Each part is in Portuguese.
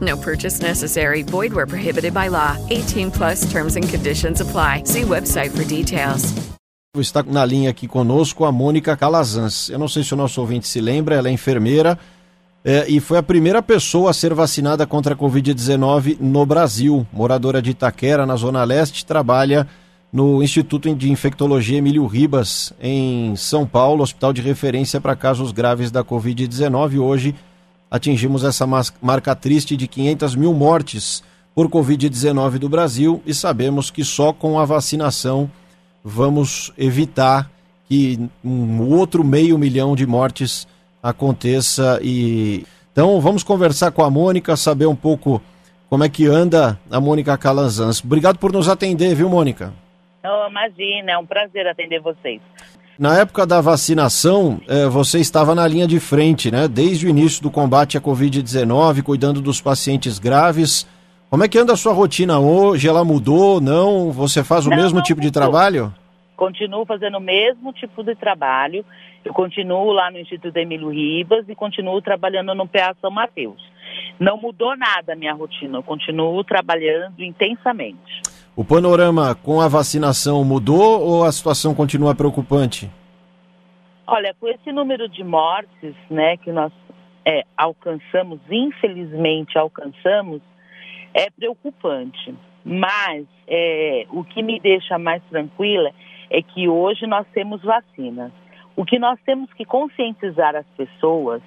No purchase necessary. Void where prohibited by law. 18 plus terms and conditions apply. See website for details. Está na linha aqui conosco a Mônica Calazans. Eu não sei se o nosso ouvinte se lembra, ela é enfermeira é, e foi a primeira pessoa a ser vacinada contra a Covid-19 no Brasil. Moradora de Itaquera, na Zona Leste, trabalha no Instituto de Infectologia Emílio Ribas, em São Paulo, hospital de referência para casos graves da Covid-19. Hoje atingimos essa marca triste de 500 mil mortes por Covid-19 do Brasil e sabemos que só com a vacinação vamos evitar que um outro meio milhão de mortes aconteça e então vamos conversar com a Mônica, saber um pouco como é que anda a Mônica Calazans. Obrigado por nos atender, viu, Mônica? Oh, imagina, é um prazer atender vocês. Na época da vacinação, eh, você estava na linha de frente, né? Desde o início do combate à Covid-19, cuidando dos pacientes graves. Como é que anda a sua rotina hoje? Ela mudou? Não? Você faz o Não, mesmo não tipo de trabalho? Continuo fazendo o mesmo tipo de trabalho. Eu continuo lá no Instituto Emílio Ribas e continuo trabalhando no PA São Mateus. Não mudou nada a minha rotina, eu continuo trabalhando intensamente. O panorama com a vacinação mudou ou a situação continua preocupante? Olha, com esse número de mortes, né, que nós é, alcançamos, infelizmente alcançamos, é preocupante. Mas é, o que me deixa mais tranquila é que hoje nós temos vacinas. O que nós temos que conscientizar as pessoas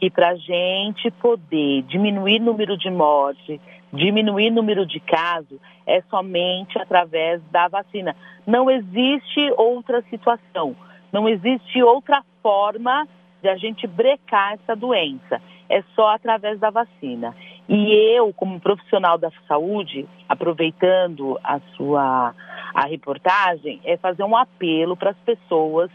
que para a gente poder diminuir o número de mortes, diminuir o número de casos, é somente através da vacina. Não existe outra situação, não existe outra forma de a gente brecar essa doença. É só através da vacina. E eu, como profissional da saúde, aproveitando a sua a reportagem, é fazer um apelo para as pessoas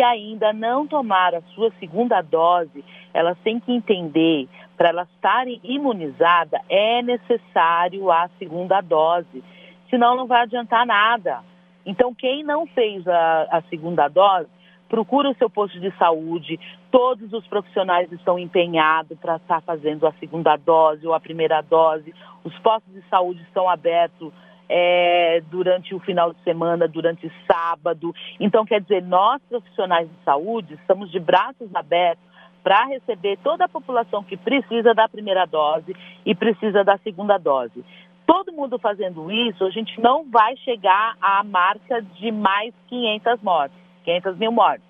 que ainda não tomaram a sua segunda dose, elas têm que entender, para elas estarem imunizadas, é necessário a segunda dose. Senão não vai adiantar nada. Então, quem não fez a, a segunda dose, procura o seu posto de saúde. Todos os profissionais estão empenhados para estar fazendo a segunda dose ou a primeira dose. Os postos de saúde estão abertos é, durante o final de semana, durante sábado. Então, quer dizer, nós profissionais de saúde estamos de braços abertos para receber toda a população que precisa da primeira dose e precisa da segunda dose. Todo mundo fazendo isso, a gente não vai chegar à marca de mais 500 mortes, 500 mil mortes,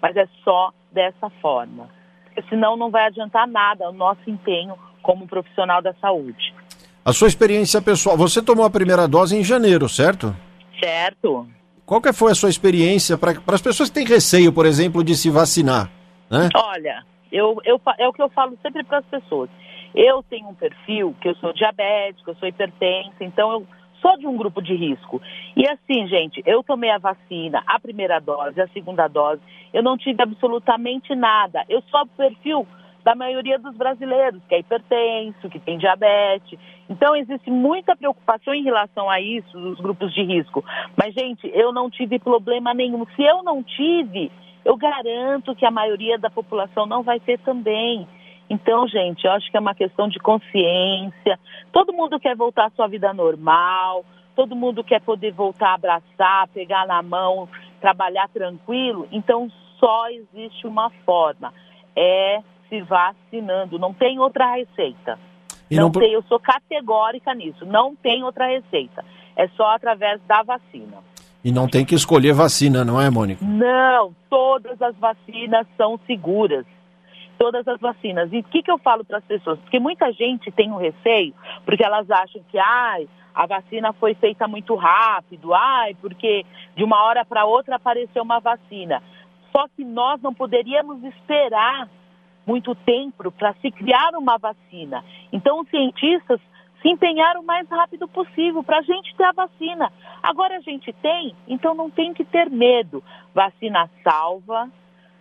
mas é só dessa forma. Porque senão não vai adiantar nada o nosso empenho como profissional da saúde. A sua experiência pessoal, você tomou a primeira dose em janeiro, certo? Certo? Qual que foi a sua experiência para as pessoas que têm receio, por exemplo, de se vacinar? Né? Olha, eu, eu, é o que eu falo sempre para as pessoas. Eu tenho um perfil que eu sou diabética, eu sou hipertensa, então eu sou de um grupo de risco. E assim, gente, eu tomei a vacina, a primeira dose, a segunda dose, eu não tive absolutamente nada. Eu sou o perfil da maioria dos brasileiros, que é hipertenso, que tem diabetes. Então, existe muita preocupação em relação a isso, dos grupos de risco. Mas, gente, eu não tive problema nenhum. Se eu não tive, eu garanto que a maioria da população não vai ter também. Então, gente, eu acho que é uma questão de consciência. Todo mundo quer voltar à sua vida normal, todo mundo quer poder voltar a abraçar, pegar na mão, trabalhar tranquilo. Então, só existe uma forma: é se vacinando. Não tem outra receita. E não não tem, eu sou categórica nisso. Não tem outra receita. É só através da vacina. E não tem que escolher vacina, não é, Mônica? Não, todas as vacinas são seguras. Todas as vacinas. E o que, que eu falo para as pessoas? Porque muita gente tem um receio, porque elas acham que ai, a vacina foi feita muito rápido, ai, porque de uma hora para outra apareceu uma vacina. Só que nós não poderíamos esperar muito tempo para se criar uma vacina. Então, os cientistas se empenhar o mais rápido possível para a gente ter a vacina. Agora a gente tem, então não tem que ter medo. Vacina salva,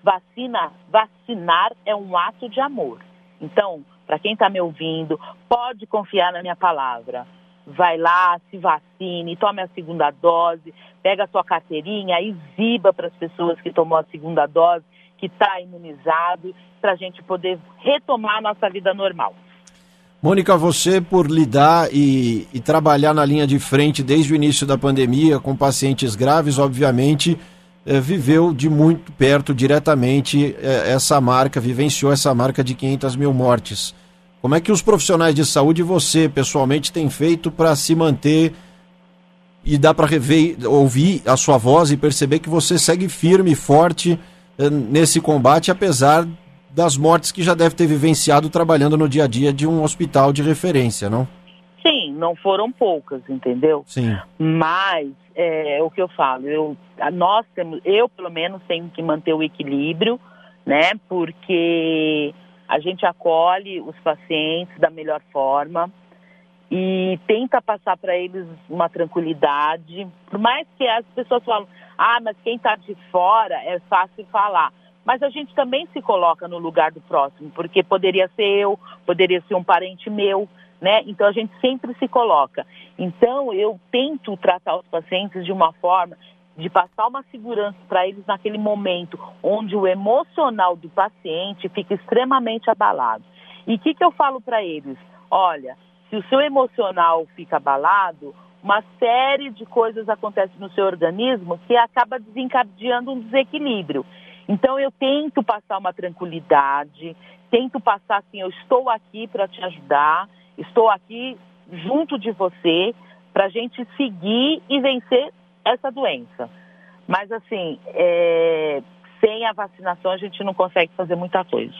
vacina, vacinar é um ato de amor. Então, para quem está me ouvindo, pode confiar na minha palavra. Vai lá, se vacine, tome a segunda dose, pega a sua carteirinha, exiba para as pessoas que tomou a segunda dose, que está imunizado, para a gente poder retomar a nossa vida normal. Mônica, você por lidar e, e, trabalhar na linha de frente desde o início da pandemia com pacientes graves, obviamente, eh, viveu de muito perto, diretamente, eh, essa marca, vivenciou essa marca de 500 mil mortes. Como é que os profissionais de saúde, você pessoalmente, tem feito para se manter e dá para ouvir a sua voz e perceber que você segue firme e forte nesse combate, apesar das mortes que já deve ter vivenciado trabalhando no dia a dia de um hospital de referência, não? Sim, não foram poucas, entendeu? Sim. Mas é, o que eu falo, eu, nós temos, eu pelo menos tenho que manter o equilíbrio, né? Porque a gente acolhe os pacientes da melhor forma e tenta passar para eles uma tranquilidade. Por mais que as pessoas falam, ah, mas quem está de fora é fácil falar mas a gente também se coloca no lugar do próximo, porque poderia ser eu, poderia ser um parente meu, né? Então a gente sempre se coloca. Então eu tento tratar os pacientes de uma forma de passar uma segurança para eles naquele momento onde o emocional do paciente fica extremamente abalado. E o que, que eu falo para eles? Olha, se o seu emocional fica abalado, uma série de coisas acontecem no seu organismo que acaba desencadeando um desequilíbrio. Então eu tento passar uma tranquilidade, tento passar assim, eu estou aqui para te ajudar, estou aqui junto de você para a gente seguir e vencer essa doença. Mas assim, é, sem a vacinação a gente não consegue fazer muita coisa.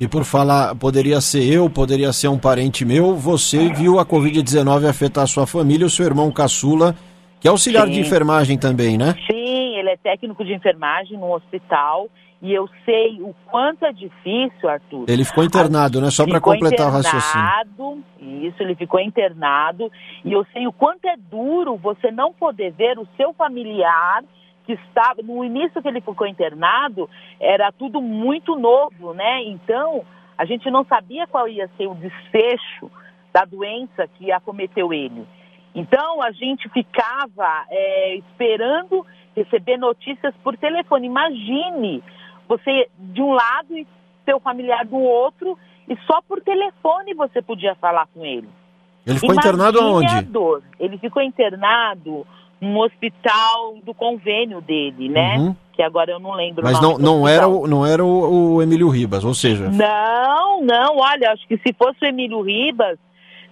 E por falar, poderia ser eu, poderia ser um parente meu, você viu a Covid-19 afetar a sua família, o seu irmão caçula, que é auxiliar Sim. de enfermagem também, né? Sim, ele é técnico de enfermagem no hospital e eu sei o quanto é difícil, Arthur. Ele ficou internado, né? Só para completar o raciocínio. Isso, ele ficou internado e eu sei o quanto é duro você não poder ver o seu familiar que estava no início que ele ficou internado, era tudo muito novo, né? Então, a gente não sabia qual ia ser o desfecho da doença que acometeu ele. Então, a gente ficava é, esperando receber notícias por telefone. Imagine você de um lado e seu familiar do outro e só por telefone você podia falar com ele. Ele ficou Imagine internado aonde? Ele ficou internado no hospital do convênio dele, né? Uhum. Que agora eu não lembro. Mas não, não era, o, não era o, o Emílio Ribas, ou seja. Não, não, olha, acho que se fosse o Emílio Ribas,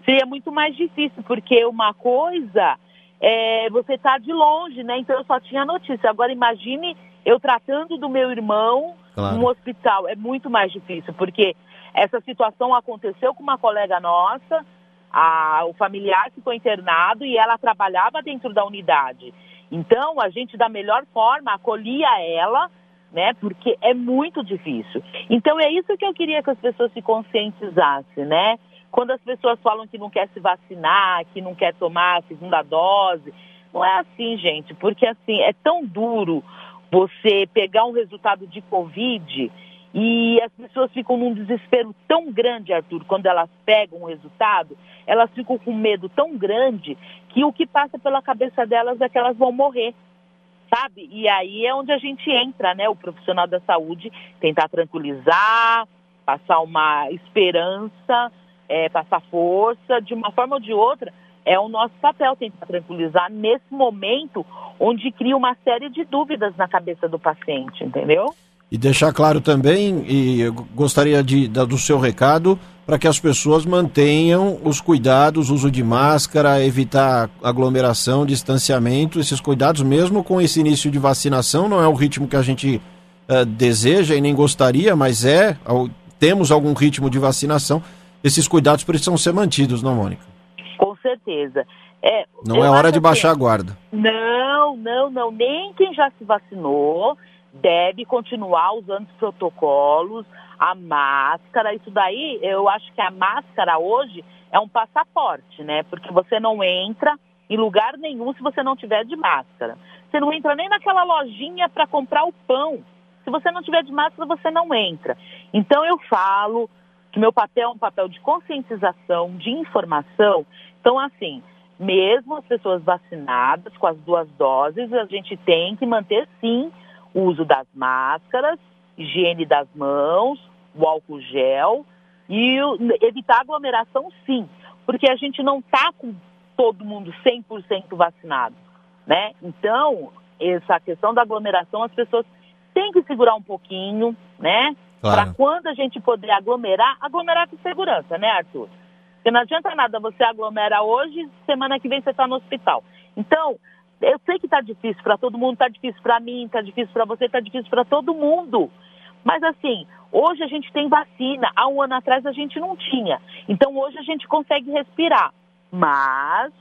seria muito mais difícil, porque uma coisa é, você está de longe, né? Então eu só tinha notícia. Agora imagine eu tratando do meu irmão claro. no hospital. É muito mais difícil, porque essa situação aconteceu com uma colega nossa, a, o familiar ficou internado e ela trabalhava dentro da unidade. Então a gente da melhor forma acolhia ela, né? Porque é muito difícil. Então é isso que eu queria que as pessoas se conscientizassem, né? Quando as pessoas falam que não quer se vacinar, que não quer tomar a segunda dose, não é assim, gente, porque assim, é tão duro você pegar um resultado de Covid e as pessoas ficam num desespero tão grande, Arthur, quando elas pegam o resultado, elas ficam com medo tão grande que o que passa pela cabeça delas é que elas vão morrer, sabe? E aí é onde a gente entra, né? O profissional da saúde tentar tranquilizar, passar uma esperança é, passar força, de uma forma ou de outra, é o nosso papel tentar tranquilizar nesse momento onde cria uma série de dúvidas na cabeça do paciente, entendeu? E deixar claro também, e eu gostaria de, do seu recado, para que as pessoas mantenham os cuidados, uso de máscara, evitar aglomeração, distanciamento, esses cuidados, mesmo com esse início de vacinação, não é o ritmo que a gente uh, deseja e nem gostaria, mas é, temos algum ritmo de vacinação, esses cuidados precisam ser mantidos, não, Mônica? Com certeza. É, não é hora de baixar assim, a guarda. Não, não, não. Nem quem já se vacinou deve continuar usando os protocolos, a máscara, isso daí, eu acho que a máscara hoje é um passaporte, né? Porque você não entra em lugar nenhum se você não tiver de máscara. Você não entra nem naquela lojinha para comprar o pão. Se você não tiver de máscara, você não entra. Então eu falo que meu papel é um papel de conscientização, de informação. Então, assim, mesmo as pessoas vacinadas com as duas doses, a gente tem que manter sim o uso das máscaras, higiene das mãos, o álcool gel e evitar aglomeração sim, porque a gente não está com todo mundo 100% vacinado, né? Então, essa questão da aglomeração, as pessoas têm que segurar um pouquinho, né? Claro. Para quando a gente poder aglomerar, aglomerar com segurança, né, Arthur? Porque não adianta nada você aglomera hoje, semana que vem você está no hospital. Então, eu sei que está difícil para todo mundo, está difícil para mim, está difícil para você, está difícil para todo mundo. Mas assim, hoje a gente tem vacina, há um ano atrás a gente não tinha. Então hoje a gente consegue respirar. Mas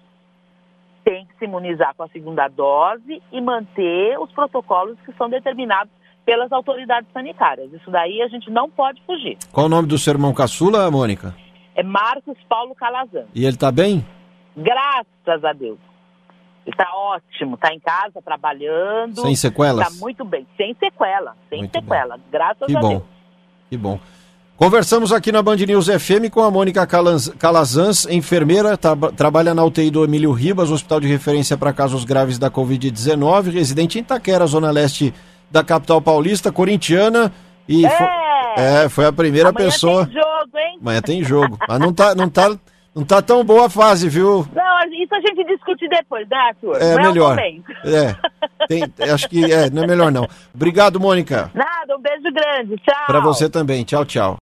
tem que se imunizar com a segunda dose e manter os protocolos que são determinados pelas autoridades sanitárias. Isso daí a gente não pode fugir. Qual o nome do seu irmão caçula, Mônica? É Marcos Paulo Calazan. E ele está bem? Graças a Deus. Está ótimo, está em casa trabalhando. Sem sequelas? Está muito bem, sem sequela, sem muito sequela, bem. graças que a bom. Deus. Que bom. Conversamos aqui na Band News FM com a Mônica Calazans, enfermeira, tra trabalha na UTI do Emílio Ribas, hospital de referência para casos graves da Covid-19, residente em Itaquera, zona leste da capital paulista, corintiana. E é, foi, é, foi a primeira Amanhã pessoa. Tem jogo, hein? Amanhã tem jogo. Mas não tá, não tá, não tá tão boa a fase, viu? Não, isso a gente discute depois, né, Arthur? É não melhor. É, é, tem, acho que é, não é melhor não. Obrigado, Mônica. Nada, um beijo grande. Tchau. Para você também. Tchau, tchau.